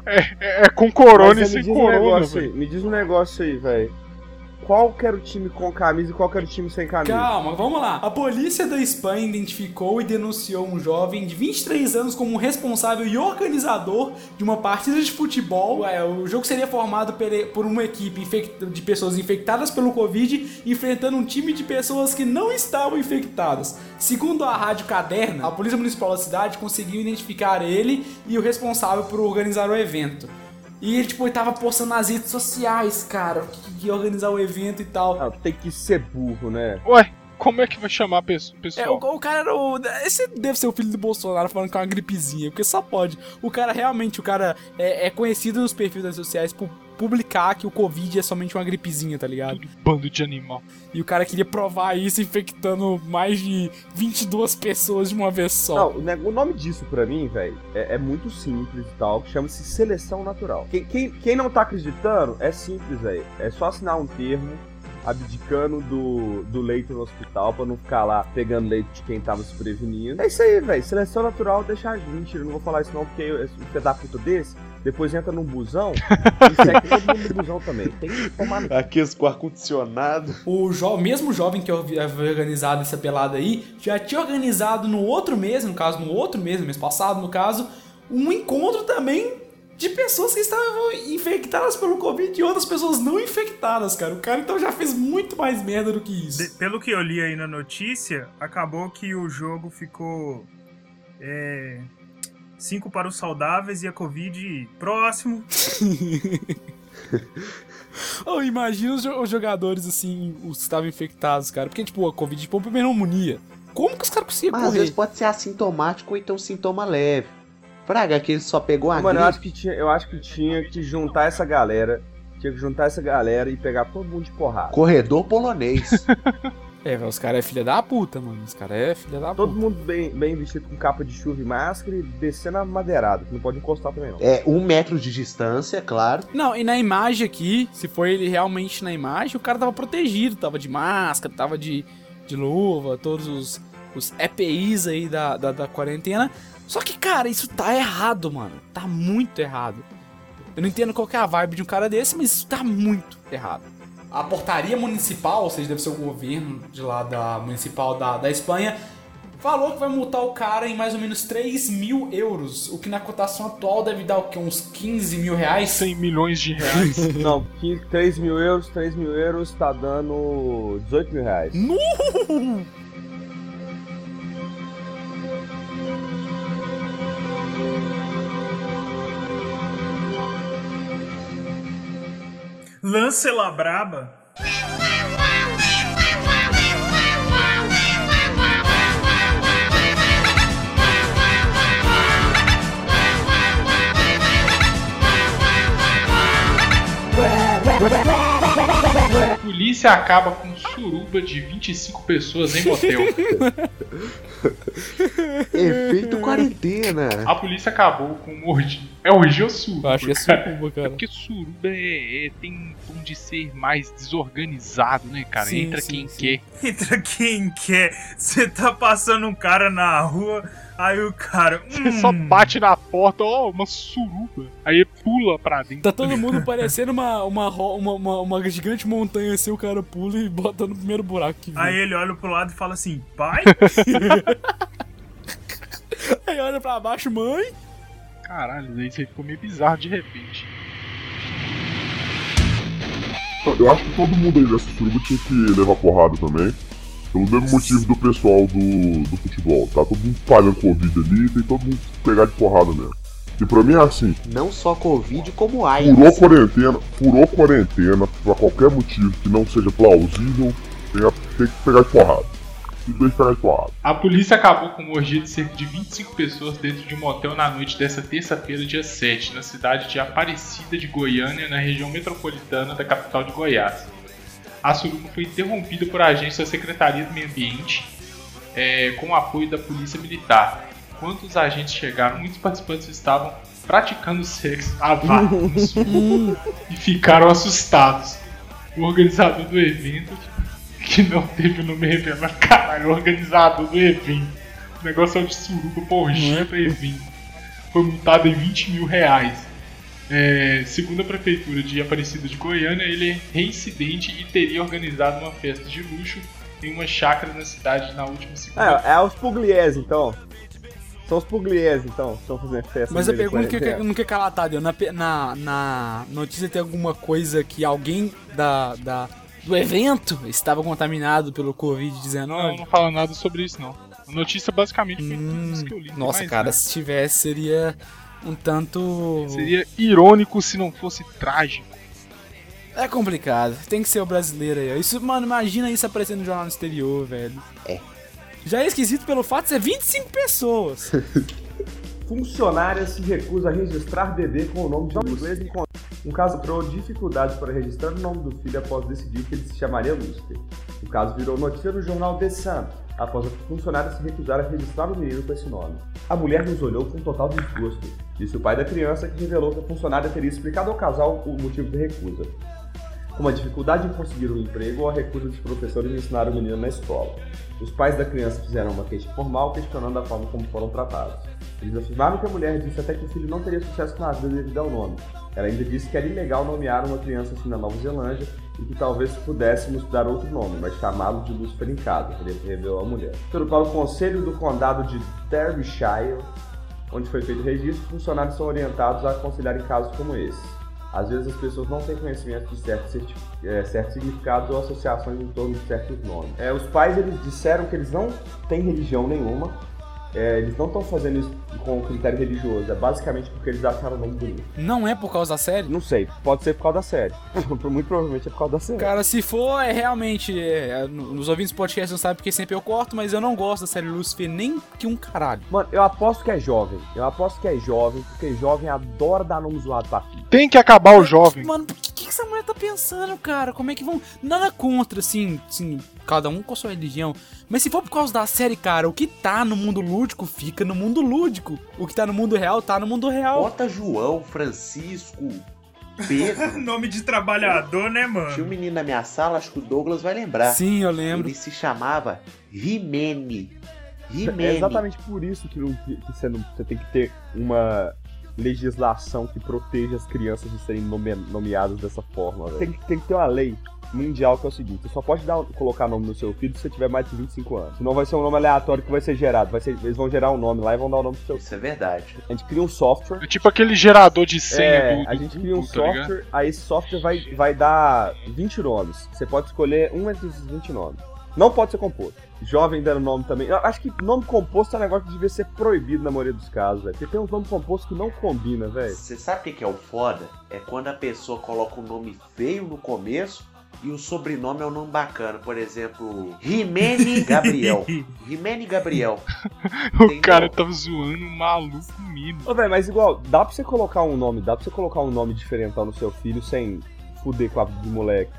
É, é- é com corona e sem me diz um corona, negócio me diz um negócio aí, velho. Qual era o time com camisa e qual era o time sem camisa? Calma, vamos lá. A polícia da Espanha identificou e denunciou um jovem de 23 anos como responsável e organizador de uma partida de futebol. É, o jogo seria formado por uma equipe de pessoas infectadas pelo Covid enfrentando um time de pessoas que não estavam infectadas. Segundo a Rádio Caderna, a Polícia Municipal da cidade conseguiu identificar ele e o responsável por organizar o evento. E ele, tipo, ele tava postando nas redes sociais, cara, que ia organizar o evento e tal. Não, tem que ser burro, né? Ué, como é que vai chamar a pesso- É, pessoal? o, o cara era o. Esse deve ser o filho do Bolsonaro falando que é uma gripezinha, porque só pode. O cara realmente, o cara é, é conhecido nos perfis das redes sociais por publicar que o Covid é somente uma gripezinha, tá ligado? Bando de animal. E o cara queria provar isso infectando mais de 22 pessoas de uma vez só. Não, o nome disso pra mim, velho, é, é muito simples e tal, chama-se seleção natural. Quem, quem, quem não tá acreditando, é simples, velho. É só assinar um termo abdicando do, do leito no hospital pra não ficar lá pegando leito de quem tava se prevenindo. É isso aí, velho. Seleção natural deixa a gente. Eu não vou falar isso não, porque da puta desse, depois entra num busão e segue todo mundo no busão também. Tem que tomar no Aqueles com ar-condicionado. O jo mesmo jovem que havia organizado essa pelada aí já tinha organizado no outro mês, no caso, no outro mês, no mês passado, no caso, um encontro também de pessoas que estavam infectadas pelo Covid e outras pessoas não infectadas, cara. O cara então já fez muito mais merda do que isso. De- pelo que eu li aí na notícia, acabou que o jogo ficou. É. 5 para os saudáveis e a Covid próximo. Oh, imagina os, jo- os jogadores assim, os que estavam infectados, cara. Porque, tipo, a Covid tipo, uma pneumonia. Como que os caras conseguiam Mas às correr? vezes pode ser assintomático ou então sintoma leve. Fraga, que ele só pegou a Mano, eu gripe. acho, que tinha, eu acho que tinha que juntar essa galera. Tinha que juntar essa galera e pegar todo mundo de porrada. Corredor polonês. É, velho, os caras é filha da puta, mano. Os caras é filha da Todo puta. mundo bem, bem vestido com capa de chuva e máscara e descendo a madeirada, que não pode encostar também não. é, um metro de distância, claro. Não, e na imagem aqui, se for ele realmente na imagem, o cara tava protegido, tava de máscara, tava de, de luva, todos os, os EPIs aí da, da, da quarentena. Só que, cara, isso tá errado, mano. Tá muito errado. Eu não entendo qual que é a vibe de um cara desse, mas isso tá muito errado. A portaria municipal, ou seja, deve ser o governo de lá da municipal da, da Espanha, falou que vai multar o cara em mais ou menos 3 mil euros, o que na cotação atual deve dar o quê? Uns 15 mil reais? 100 milhões de reais. Não, 15, 3 mil euros, 3 mil euros tá dando 18 mil reais. Nu! Lance La Braba. Polícia acaba com suruba de 25 pessoas em motel. Efeito quarentena. A polícia acabou com um orgia. É orgia ou suruba? Eu acho que é suruba, cara. Porque suruba é, é- tem um tom de ser mais desorganizado, né, cara? Sim, Entra sim, quem sim. quer. Entra quem quer. Você tá passando um cara na rua, aí o cara. Você hum, só bate na porta, ó, uma suruba. Aí pula pra dentro. Tá todo mundo parecendo uma, uma, uma, uma, uma gigante montanha assim, o cara pula e bota no primeiro buraco que vem. Aí ele olha pro lado e fala assim: pai? Aí olha pra baixo, mãe. Caralho, isso aí ficou meio bizarro de repente. Eu acho que todo mundo aí dessa suruba tinha que levar porrada também. Pelo mesmo motivo do pessoal do, do futebol. Tá todo mundo espalhando Covid ali, tem todo mundo que pegar de porrada mesmo. E pra mim é assim, Não só Covid, como furou AIDS. quarentena, furou quarentena, por qualquer motivo que não seja plausível, tem, a- tem que pegar de porrada. Simplesmente pegar de porrada. A polícia acabou com uma orgia de cerca de 25 pessoas dentro de um motel na noite dessa terça-feira, dia 7, na cidade de Aparecida de Goiânia, na região metropolitana da capital de Goiás. A suruba foi interrompida por agentes da Secretaria do Meio Ambiente, é, com o apoio da Polícia Militar. Quando os agentes chegaram, muitos participantes estavam praticando sexo a vácuos e ficaram assustados. O organizador do evento que não teve o nome revelado. Caralho, o organizador do evento. O negócio é de suruba pra orgia pra evento. Foi multado em 20 mil reais. É, segundo a prefeitura de Aparecida de Goiânia, ele é reincidente e teria organizado uma festa de luxo em uma chácara na cidade na última segunda. É, é os Pugliese, então. São os Pugliese, então, que estão fazendo festa. Mas no eu pergunto que, que, quarentena. não quer calar, Tadeu. Na, na, na notícia tem alguma coisa que alguém da, da, do evento estava contaminado pelo Não, Covid-19? não fala nada sobre isso, não. A notícia basicamente foi tudo isso que eu li. não Hum, Nossa, mais cara, nada. se tivesse seria um tanto. Seria irônico se não fosse trágico. É complicado. Tem que ser o brasileiro aí. ó. Isso, mano, imagina isso aparecendo no jornal no exterior, velho. É. Já é esquisito pelo fato de ser 25 pessoas. Funcionária se recusa a registrar bebê com o nome de Lúcio. Um caso criou dificuldades para registrar o nome do filho após decidir que ele se chamaria Lúcio. O caso virou notícia no jornal The Sun, após a funcionária se recusar a registrar o menino com esse nome. A mulher nos olhou com total desgosto, disse o pai da criança que revelou que a funcionária teria explicado ao casal o motivo da recusa. Com a dificuldade em conseguir um emprego ou a recusa dos professores em ensinar o menino na escola. Os pais da criança fizeram uma queixa formal questionando a forma como foram tratados. Eles afirmaram que a mulher disse até que o filho não teria sucesso na vida devido ao nome. Ela ainda disse que era ilegal nomear uma criança assim na Nova Zelândia e que talvez pudéssemos dar outro nome, mas chamá-lo de Lucifer em casa, revelou a mulher. Pelo qual o Conselho do Condado de Derbyshire onde foi feito o registro, funcionários são orientados a aconselhar em casos como esse. Às vezes as pessoas não têm conhecimento de certos, é, certos significados ou associações em torno de certos nomes. É, os pais eles disseram que eles não têm religião nenhuma, é, eles não estão fazendo isso com critério religioso, é basicamente porque eles acharam o nome bonito. Não é por causa da série? Não sei, pode ser por causa da série. Muito provavelmente é por causa da série. Cara, se for, é realmente. é, no- nos ouvintes do podcast não sabem porque sempre eu corto, mas eu não gosto da série Lucifer nem que um caralho. Mano, eu aposto que é jovem. Eu aposto que é jovem, porque jovem adora dar nome zoado pra filho. Tem que acabar o jovem. Mano, o que, que essa mulher tá pensando, cara? Como é que vão. Nada contra, assim, assim, cada um com a sua religião. Mas se for por causa da série, cara, o que tá no mundo lúdico fica no mundo lúdico. O que tá no mundo real tá no mundo real. Bota João, Francisco, Pedro. Nome de trabalhador, né, Tinha um mano? menino na minha sala, acho que o Douglas vai lembrar. Sim, eu lembro. Ele se chamava Rimene. É Rimene. exatamente por isso que, não- que você, não- você tem que ter uma legislação que proteja as crianças de serem nome- nomeadas dessa forma. velho. Tem, que- tem que ter uma lei mundial que é o seguinte: você só pode dar, colocar nome no seu filho se você tiver mais de 25 anos. Senão vai ser um nome aleatório que vai ser gerado. Vai ser, eles vão gerar um nome lá e vão dar o nome pro seu filho. Isso é verdade. A gente cria um software. É tipo aquele gerador de senha É, do, do a gente cria um tá software, aí esse software vai, vai dar 20 nomes. Você pode escolher um entre esses 20 nomes. Não pode ser composto. Jovem dando nome também. Eu acho que nome composto é um negócio que devia ser proibido na maioria dos casos, velho. Porque tem uns nomes compostos que não combina, velho. Você sabe o que é o foda? É quando a pessoa coloca um nome feio no começo e o sobrenome é um nome bacana. Por exemplo, Rimene Gabriel. Rimene Gabriel. O cara tava zoando um maluco mino. Ô, velho, mas igual, dá pra você colocar um nome, dá pra você colocar um nome diferentão no seu filho sem fuder com a vida do moleque.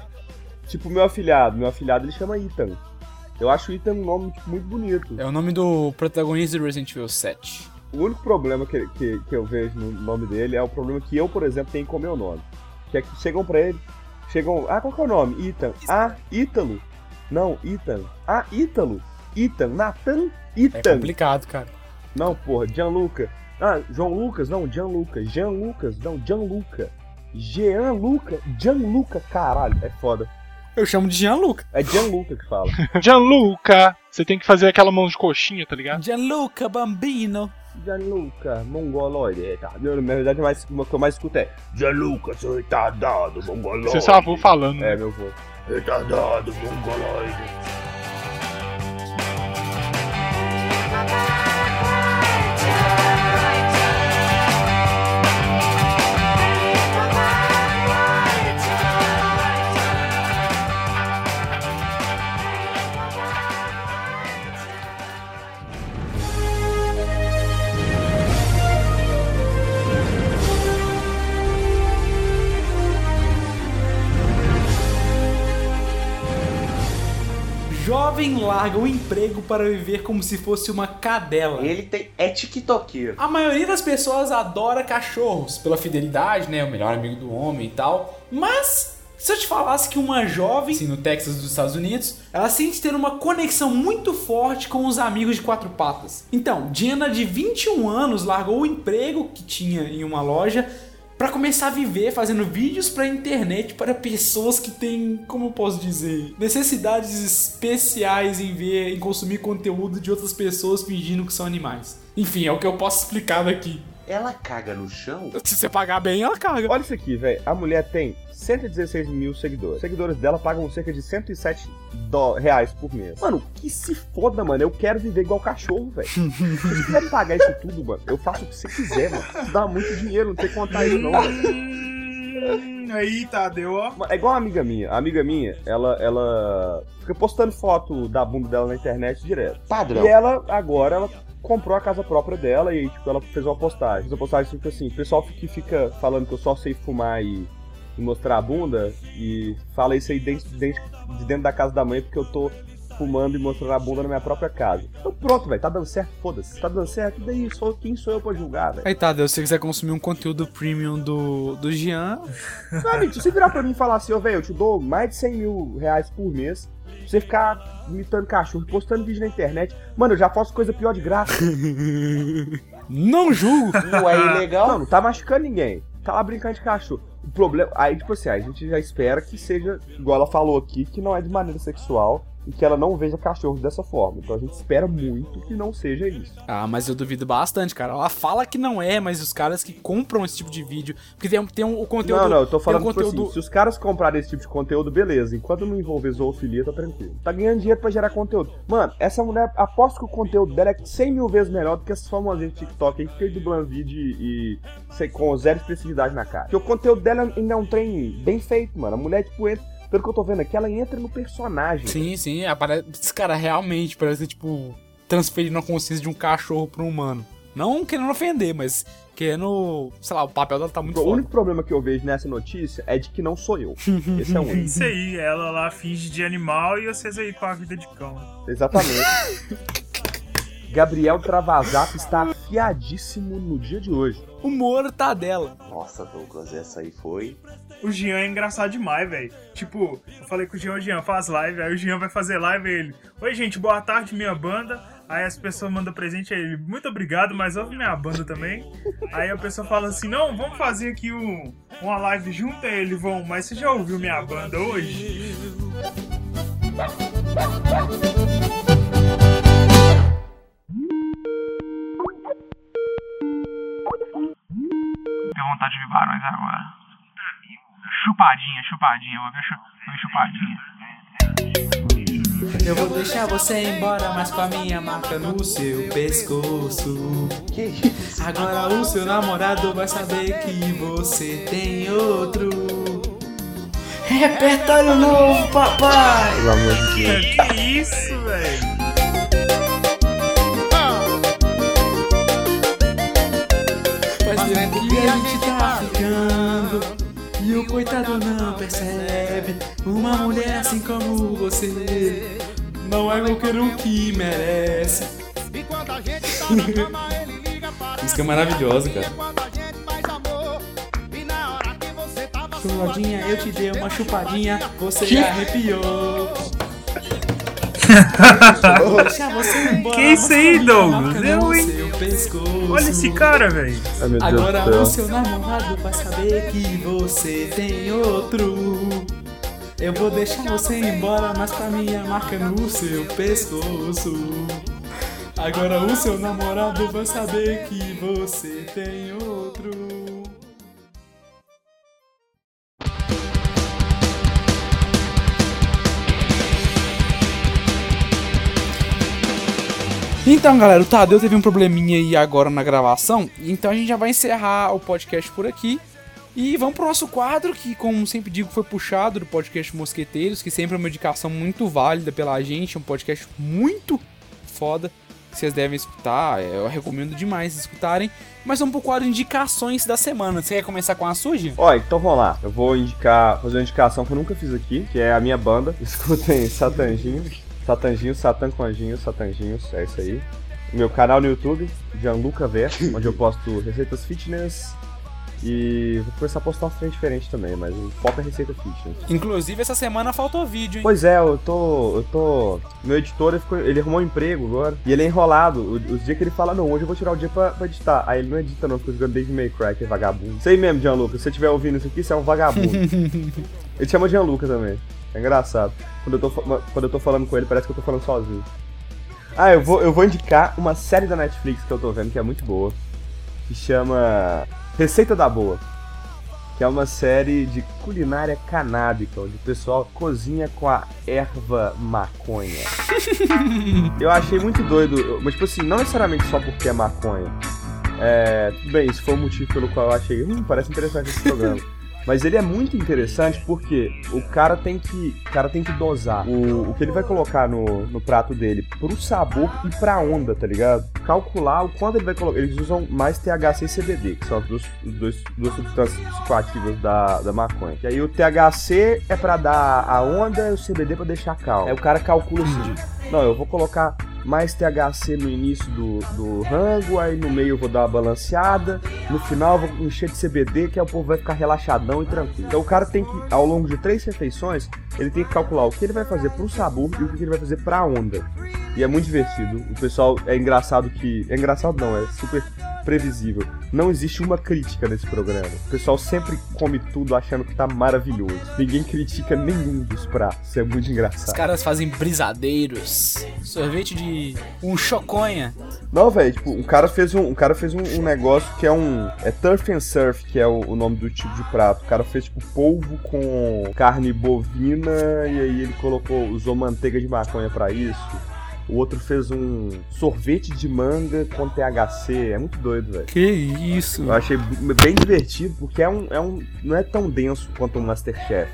Tipo, meu afilhado, meu afilhado ele chama Ethan. Eu acho o Ethan um nome tipo, muito bonito. É o nome do protagonista do Resident Evil 7. O único problema que, que, que eu vejo no nome dele é o problema que eu, por exemplo, tenho com o meu nome. Que é que chegam pra ele, chegam. Ah, qual que é o nome? Ethan. Ah, Ítalo. Não, Ethan. Ah, Ítalo. Ethan. Nathan. É Ethan. complicado, cara. Não, porra, Gianluca. Ah, João Lucas, não, Gianluca. Jean Lucas, não, Gianluca. Jean Luca, Gianluca, caralho, é foda. Eu chamo de Gianluca. É Gianluca que fala. Gianluca! Você tem que fazer aquela mão de coxinha, tá ligado? Gianluca Bambino. Gianluca, mongoloide. É, tá. Na verdade, mais, o que eu mais escuto é Gianluca, seu retardado, mongoloide. Você é seu avô falando, né? É, meu avô. Retardado, mongoloide. Jovem larga o emprego para viver como se fosse uma cadela. Ele tem, é tiktokeiro. A maioria das pessoas adora cachorros pela fidelidade, né? O melhor amigo do homem e tal. Mas se eu te falasse que uma jovem, assim, no Texas dos Estados Unidos, ela sente ter uma conexão muito forte com os amigos de quatro patas. Então, Diana, de 21 anos, largou o emprego que tinha em uma loja para começar a viver fazendo vídeos pra internet para pessoas que têm, como eu posso dizer, necessidades especiais em ver, em consumir conteúdo de outras pessoas fingindo que são animais. Enfim, é o que eu posso explicar daqui. Ela caga no chão? Se você pagar bem, ela caga. Olha isso aqui, velho. A mulher tem 116 mil seguidores. Os seguidores dela pagam cerca de 107 dó- reais por mês. Mano, que se foda, mano. Eu quero viver igual cachorro, velho. Se você quiser pagar isso tudo, mano, eu faço o que você quiser, mano. Isso dá muito dinheiro, não tem que contar isso, não, velho. Aí, Tadeu, ó. É igual a amiga minha. A amiga minha, ela, ela fica postando foto da bunda dela na internet direto. Padrão. E ela, agora, ela comprou a casa própria dela e tipo, ela fez uma postagem. Fez uma postagem tipo assim, o pessoal que fica falando que eu só sei fumar e, e mostrar a bunda e fala isso aí dentro, dentro, de dentro da casa da mãe porque eu tô fumando e mostrando a bunda na minha própria casa. Então pronto, velho, tá dando certo, foda-se. Tá dando certo, daí? Sou, quem sou eu pra julgar, velho? Aí tá, Deus, se você quiser consumir um conteúdo premium do, do Jean, amigo, se você virar pra mim e falar assim, ô, velho, eu te dou mais de 100 mil reais por mês você ficar imitando cachorro, postando vídeo na internet. Mano, eu já faço coisa pior de graça. não julgo. Não é ilegal? Não, não tá machucando ninguém. Tá lá brincando de cachorro. O problema. Aí, tipo assim, a gente já espera que seja, igual ela falou aqui, que não é de maneira sexual. E que ela não veja cachorros dessa forma. Então a gente espera muito que não seja isso. Ah, mas eu duvido bastante, cara. Ela fala que não é, mas os caras que compram esse tipo de vídeo. Porque tem, um- tem um, o conteúdo. não, não, eu tô falando um tipo conteúdo. assim, se os caras comprarem esse tipo de conteúdo, beleza. Enquanto não envolver zoofilia, tá tranquilo. Tá ganhando dinheiro pra gerar conteúdo. Mano, essa mulher, aposto que o conteúdo dela é 100 mil vezes melhor do que essas famosinhas de TikTok aí que fez dublando vídeo e, e sei, com zero expressividade na cara. Porque o conteúdo dela ainda é um trem bem feito, mano. A mulher, tipo, entra, pelo que eu tô vendo aqui, ela entra no personagem. Sim, sim. Aparece, esse cara realmente parece, tipo, transferindo a consciência de um cachorro pra um humano. Não querendo ofender, mas querendo. Sei lá, o papel dela tá muito O foda. único problema que eu vejo nessa notícia é de que não sou eu. Esse é o único. Isso aí, ela lá finge de animal e vocês aí com a vida de cão. Exatamente. Gabriel Travasap está afiadíssimo no dia de hoje. O Moro tá dela. Nossa, Douglas, essa aí foi. O Jean é engraçado demais, velho. Tipo, eu falei com o Jean, o Jean faz live, aí o Jean vai fazer live e ele. Oi, gente, boa tarde, minha banda. Aí as pessoas mandam presente a ele, muito obrigado, mas ouve minha banda também. Aí a pessoa fala assim, não, vamos fazer aqui um, uma live junto, aí ele vão, mas você já ouviu minha banda hoje? Vontade de barões agora. Chupadinha, chupadinha, eu vou ver, chu vou ver chupadinha. Eu vou deixar você embora, mas com a minha marca no seu pescoço. Agora o seu namorado vai saber que você tem outro. Repertório novo, papai! Pelo amor de Deus. que isso, velho? Que a gente tá ficando. E o coitado não percebe. Uma mulher assim como você não é qualquer um que merece. Música é maravilhosa, cara. Chupadinha, eu te dei uma chupadinha, você Que? arrepiou. Vou deixar você embora, Que isso aí, a Douglas? Eu, hein? Pescoço. Olha esse cara, velho. Agora o seu namorado vai saber que você tem outro. Eu vou deixar você embora, mas com a minha marca no seu pescoço. Agora o seu namorado vai saber que você tem outro. Então, galera, o Tadeu teve um probleminha aí agora na gravação, então a gente já vai encerrar o podcast por aqui. E vamos pro nosso quadro, que, como sempre digo, foi puxado do podcast Mosqueteiros, que sempre é uma indicação muito válida pela gente, é um podcast muito foda, que vocês devem escutar, é, eu recomendo demais escutarem. Mas vamos pro quadro indicações da semana. Você quer começar com a sua, Ó, então vamos lá. Eu vou indicar, fazer uma indicação que eu nunca fiz aqui, que é a minha banda. Escutem Satanginho. Satanginho, Satan com anjinhos, Satanginhos, é isso aí. Meu canal no YouTube, Gianluca Ver, onde eu posto receitas fitness. E vou começar a postar uns trem diferentes também, mas o foco é receita fitness. Inclusive, essa semana faltou vídeo, hein? Pois é, eu tô. Eu tô. Meu editor ele, ficou- ele arrumou um emprego agora. E ele é enrolado. Os dias que ele fala, não, hoje eu vou tirar o dia pra, pra editar. Aí ele não edita, não, fica jogando David May Cry, que é vagabundo. Sei mesmo, Gianluca. Se você estiver ouvindo isso aqui, você é um vagabundo. ele chama Gianluca também. É engraçado. Quando eu, tô, quando eu tô falando com ele, parece que eu tô falando sozinho. Ah, eu vou, eu vou indicar uma série da Netflix que eu tô vendo que é muito boa. Que chama Receita da Boa. Que é uma série de culinária canábica, onde o pessoal cozinha com a erva maconha. eu achei muito doido, mas tipo assim, não necessariamente só porque é maconha. É, tudo bem, isso foi o motivo pelo qual eu achei, hum, parece interessante esse programa. Mas ele é muito interessante porque o cara tem que, o cara tem que dosar o, o que ele vai colocar no, no prato dele pro sabor e pra onda, tá ligado? Calcular o quanto ele vai colocar. Eles usam mais THC e CBD, que são as duas, dois, duas substâncias psicoativas da, da maconha. E aí o THC é pra dar a onda e o CBD pra deixar calmo. Aí o cara calcula assim: não, eu vou colocar mais THC no início do, do rango, aí no meio eu vou dar uma balanceada, no final eu vou encher de CBD, que aí o povo vai ficar relaxadão e tranquilo. Então o cara tem que, ao longo de três refeições, ele tem que calcular o que ele vai fazer pro sabor e o que ele vai fazer pra onda. E é muito divertido. O pessoal é engraçado que. É engraçado não, é super previsível. Não existe uma crítica nesse programa. O pessoal sempre come tudo achando que tá maravilhoso. Ninguém critica nenhum dos pratos. É muito Os engraçado. caras fazem brisadeiros, sorvete de um choconha. Não, velho, tipo, um cara fez um, um cara fez um, um negócio que é um é turf and surf, que é o, o nome do tipo de prato. O cara fez tipo polvo com carne bovina e aí ele colocou usou manteiga de maconha pra isso. O outro fez um sorvete de manga com THC. É muito doido, velho. Que isso? Eu achei bem divertido porque é um, é um não é tão denso quanto o Masterchef.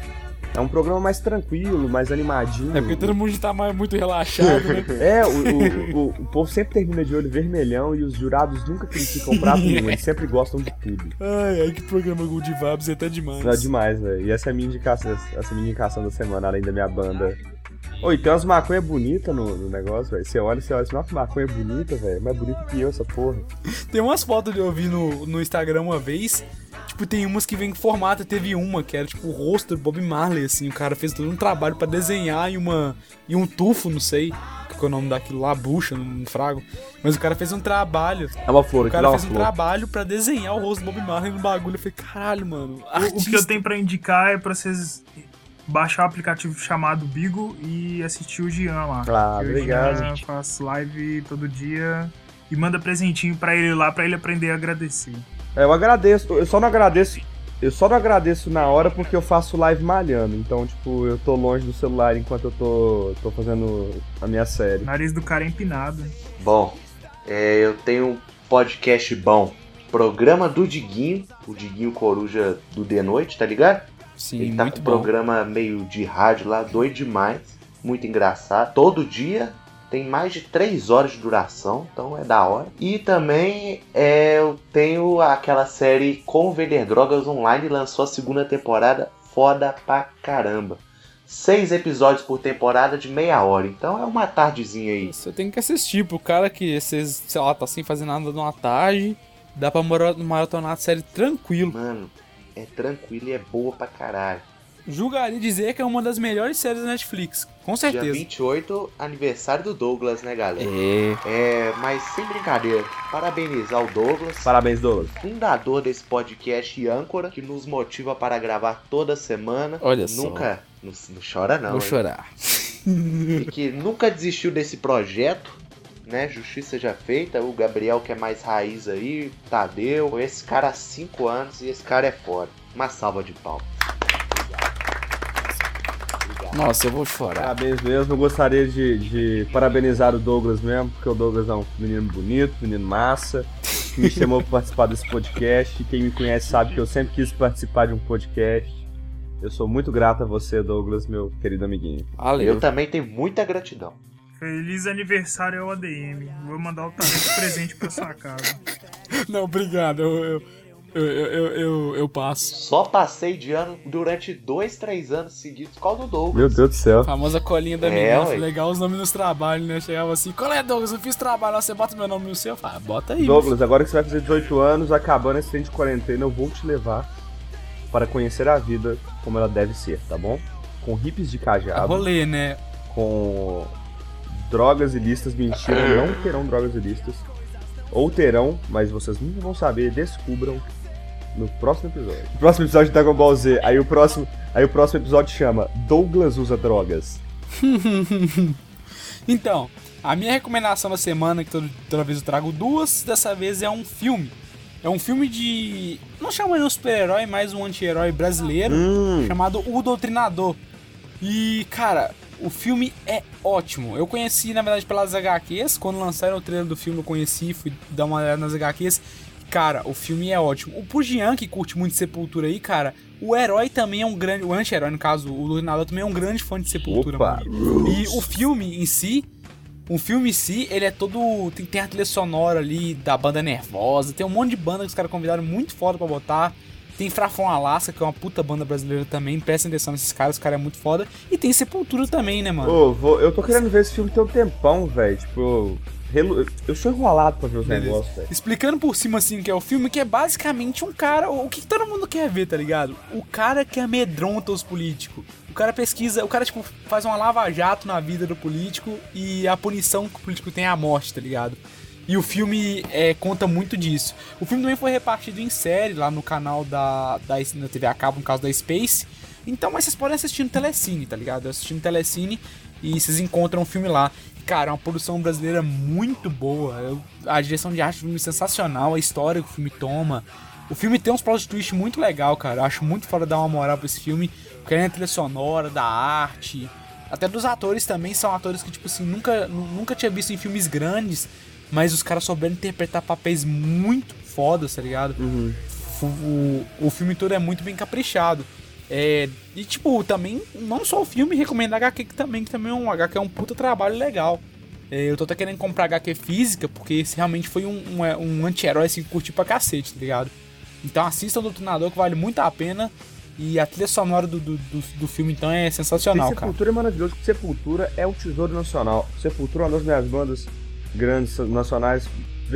É um programa mais tranquilo, mais animadinho. É porque todo mundo tá mais- muito relaxado, né? É, o, o, o, o povo sempre termina de olho vermelhão e os jurados nunca criticam prato nenhum, eles sempre gostam de tudo. Ai, ai, que programa good vibes é até demais. É demais, velho. E essa é a minha indicação, essa é a minha indicação da semana, além da minha banda. Oi, tem umas maconhas bonitas no, no negócio, velho. Você olha e você olha assim, nossa, que maconha bonita, velho. Mais bonita que eu, essa porra. Tem umas fotos de eu vi no, no Instagram uma vez. Tipo, tem umas que vem em formato. Teve uma que era tipo o rosto do Bob Marley, assim. O cara fez todo um trabalho pra desenhar em uma. em um tufo, não sei. Qual é o nome daquilo lá, bucha, não frago. Mas o cara fez um trabalho. É uma flor, O cara é fez um flor. trabalho pra desenhar o rosto do Bob Marley no bagulho. Eu falei, caralho, mano. O, o que eu tenho pra indicar é pra vocês baixar o aplicativo chamado Bigo e assistir o Gian lá. Ah, Que o obrigado. Faz live todo dia e manda presentinho pra ele lá, pra ele aprender a agradecer. É, eu agradeço, eu só não agradeço. Eu só não agradeço na hora porque eu faço live malhando. Então, tipo, eu tô longe do celular enquanto eu tô, tô fazendo a minha série. Nariz do cara é empinado. Bom, é, eu tenho um podcast bom. Programa do Diguinho, o Diguinho Coruja do De Noite, tá ligado? Sim, Ele tá muito com um bom. programa meio de rádio lá, doido demais. Muito engraçado. Todo dia tem mais de 3 horas de duração, então é da hora. E também é, eu tenho aquela série Como Vender Drogas Online, lançou a segunda temporada, foda pra caramba. Seis episódios por temporada de meia hora, então é uma tardezinha aí. Você tem que assistir pro cara que, sei lá, tá sem fazer nada numa tarde. Dá pra mara- maratonar a série tranquilo. Mano, é tranquilo e é boa pra caralho. Julgaria dizer que é uma das melhores séries da Netflix. Com Dia certeza. 28, aniversário do Douglas, né, galera? É. É, mas sem brincadeira, parabenizar o Douglas, Parabéns, Douglas. fundador desse podcast e âncora, que nos motiva para gravar toda semana. Olha só. Nunca. Não, não chora, não. Vou hein? chorar. E que nunca desistiu desse projeto. Né, justiça já feita, o Gabriel que é mais raiz aí, Tadeu, esse cara há 5 anos e esse cara é foda. Uma salva de pau. Nossa, eu vou chorar. Parabéns mesmo. Eu gostaria de, de parabenizar o Douglas mesmo, porque o Douglas é um menino bonito, menino massa, que me chamou pra participar desse podcast. Quem me conhece sabe que eu sempre quis participar de um podcast. Eu sou muito grato a você, Douglas, meu querido amiguinho. Valeu. Eu também tenho muita gratidão. Feliz aniversário ao ADM. Vou mandar o talento presente pra sua casa. Não, obrigado. Eu, eu, eu, eu, eu, eu passo. Só passei de ano durante dois, três anos seguidos por causa do Douglas. Meu Deus do céu. A famosa colinha da É, ué. legal os nomes nos trabalhos, né? Chegava assim, qual é, Douglas? Eu fiz trabalho, lá, você bota meu nome no seu. Eu falo, ah, bota aí. Douglas, agora que você vai fazer 18 anos, acabando esse tempo de quarentena, eu vou te levar para conhecer a vida como ela deve ser, tá bom? Com hippies de É cajado, rolê, né? com drogas ilícitas, mentira, não terão drogas ilícitas. Ou terão, mas vocês nunca vão saber, descubram no próximo episódio. O próximo episódio de Dragon Ball Z, aí o próximo, aí o próximo episódio chama Douglas usa drogas. Então, a minha recomendação da semana, que todo- toda vez eu trago duas, dessa vez é um filme. É um filme de. Não chama de um super-herói, mas um anti-herói brasileiro, Hum. chamado O Doutrinador. E, cara, o filme é ótimo. Eu conheci, na verdade, pelas HQs. Quando lançaram o trailer do filme, eu conheci, fui dar uma olhada nas HQs. Cara, o filme é ótimo. O Pujian, que curte muito Sepultura aí, cara, o herói também é um grande. O anti-herói, no caso, o Doutrinador também é um grande fã de Sepultura, Opa. E o filme em si, o filme em si, ele é todo. Tem, tem a trilha sonora ali da banda nervosa, tem um monte de banda que os caras convidaram muito foda pra botar. Tem Frafon Alaska, que é uma puta banda brasileira também. Prestem atenção nesses caras, os caras é muito foda. E tem Sepultura também, né, mano? Ô, vou- eu tô querendo ver esse filme tem um tempão, velho. Tipo, eu sou enrolado pra ver os Beleza. negócios, velho. Explicando por cima assim que é o filme, que é basicamente um cara. O que todo mundo quer ver, tá ligado? O cara que amedronta os políticos. O cara pesquisa, o cara, tipo, faz uma lava-jato na vida do político e a punição que o político tem é a morte, tá ligado? E o filme é, conta muito disso. O filme também foi repartido em série lá no canal da, da na TV a cabo, no caso da Space. Então, mas vocês podem assistir no Telecine, tá ligado? Assistindo Telecine e vocês encontram o filme lá. Cara, é uma produção brasileira muito boa. Eu- a direção de arte do filme é sensacional, a história que o filme toma. O filme tem uns plot twist muito legal, cara. Eu acho muito fora dar uma moral pra esse filme. Porque é a trilha sonora, da arte. Até dos atores também, são atores que, tipo assim, nunca, nu- nunca tinha visto em filmes grandes. Mas os caras souberam interpretar papéis muito fodas, tá ligado? O, o, o filme todo é muito bem caprichado. É, e tipo, também, não só o filme, recomendo a HQ que também, que também é um HQ é um puta trabalho legal. É, eu tô até querendo comprar HQ física, porque esse realmente foi um, um, é, um anti-herói assim, que curti pra cacete, tá ligado? Então assistam o Doutrinador que vale muito a pena. E a trilha sonora do, do, do, do filme, então, é sensacional, cara. Sepultura é maravilhoso, porque Sepultura é o tesouro nacional. Sepultura é uma das minhas bandas grandes nacionais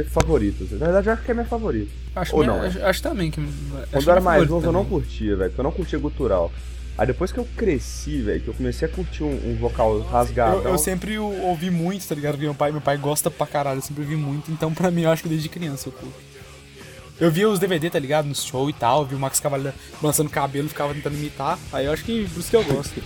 favoritas. Na verdade, eu acho que é minha favorita. Acho, Ou que- não, é? acho, acho também que. Quando eu era mais novo, eu não curtia, velho, porque eu não curtia gutural. Aí depois que eu cresci, velho, que eu comecei a curtir um, um vocal rasgado. Eu, eu sempre ouvi muito, tá ligado? Porque meu pai, meu pai gosta pra caralho, eu sempre ouvi muito. Então, pra mim, eu acho que desde criança eu curto. Eu via os DVD, tá ligado? No show e tal, vi o Max Cavalera lançando cabelo, ficava tentando imitar. Aí eu acho que por isso que eu gosto.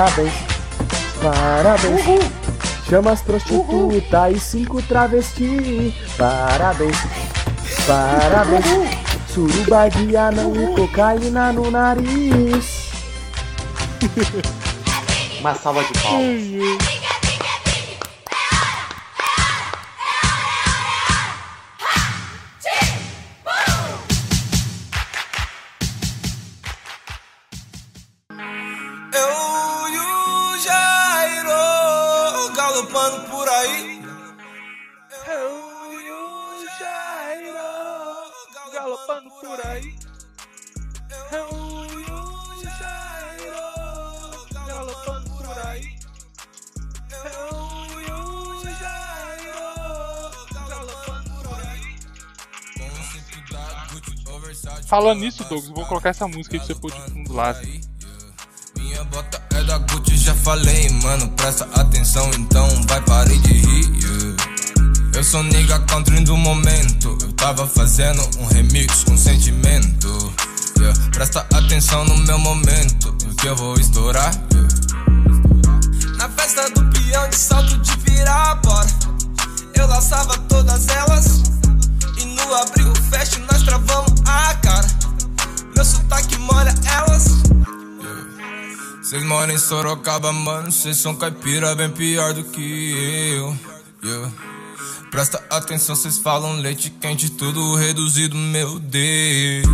Parabéns, parabéns. Chama as prostitutas e cinco travestis. Parabéns, parabéns. Suruba de anão e cocaína no nariz. Uma salva de palmas. Falando nisso, Douglas, vou colocar essa música aí pra você pôr de fundo lá. Minha bota é da Gucci, já falei, mano, presta atenção, então vai parar de rir. yeah. Eu sou nigga country do momento, eu tava fazendo um remix com sentimento. yeah. Presta atenção no meu momento, que eu vou estourar. yeah. Na festa do peão de salto de virar, bora. Eu laçava todas elas, e no abrigo fecho nós travamos a cara. Meu sotaque molha elas. Cês moram em Sorocaba, mano, cês são caipira bem pior do que eu. yeah. Presta atenção, cês falam leite quente, tudo reduzido, meu Deus.